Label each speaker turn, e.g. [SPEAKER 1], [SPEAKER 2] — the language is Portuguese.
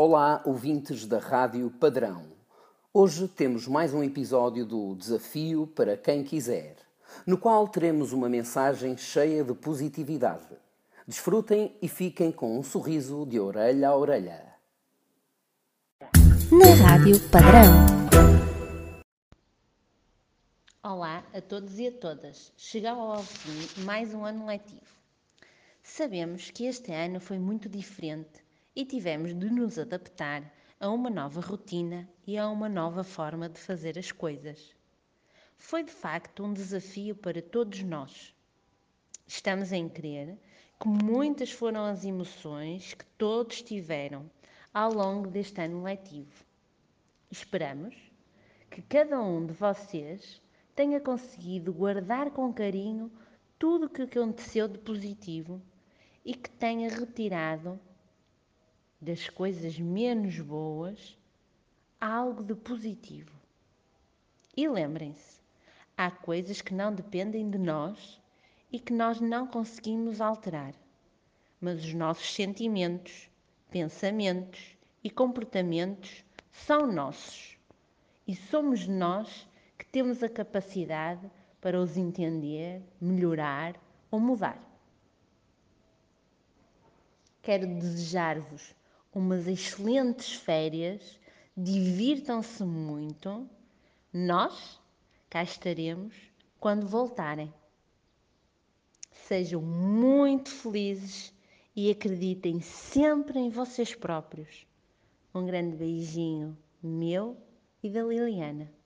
[SPEAKER 1] Olá, ouvintes da Rádio Padrão. Hoje temos mais um episódio do Desafio para quem quiser, no qual teremos uma mensagem cheia de positividade. Desfrutem e fiquem com um sorriso de orelha a orelha.
[SPEAKER 2] Na Rádio Padrão.
[SPEAKER 3] Olá a todos e a todas. Chegou ao fim mais um ano letivo. Sabemos que este ano foi muito diferente e tivemos de nos adaptar a uma nova rotina e a uma nova forma de fazer as coisas. Foi de facto um desafio para todos nós. Estamos em crer que muitas foram as emoções que todos tiveram ao longo deste ano letivo. Esperamos que cada um de vocês tenha conseguido guardar com carinho tudo o que aconteceu de positivo e que tenha retirado das coisas menos boas algo de positivo. E lembrem-se, há coisas que não dependem de nós e que nós não conseguimos alterar, mas os nossos sentimentos, pensamentos e comportamentos são nossos e somos nós que temos a capacidade para os entender, melhorar ou mudar. Quero desejar-vos umas excelentes férias, divirtam-se muito. Nós cá estaremos quando voltarem. Sejam muito felizes e acreditem sempre em vocês próprios. Um grande beijinho meu e da Liliana.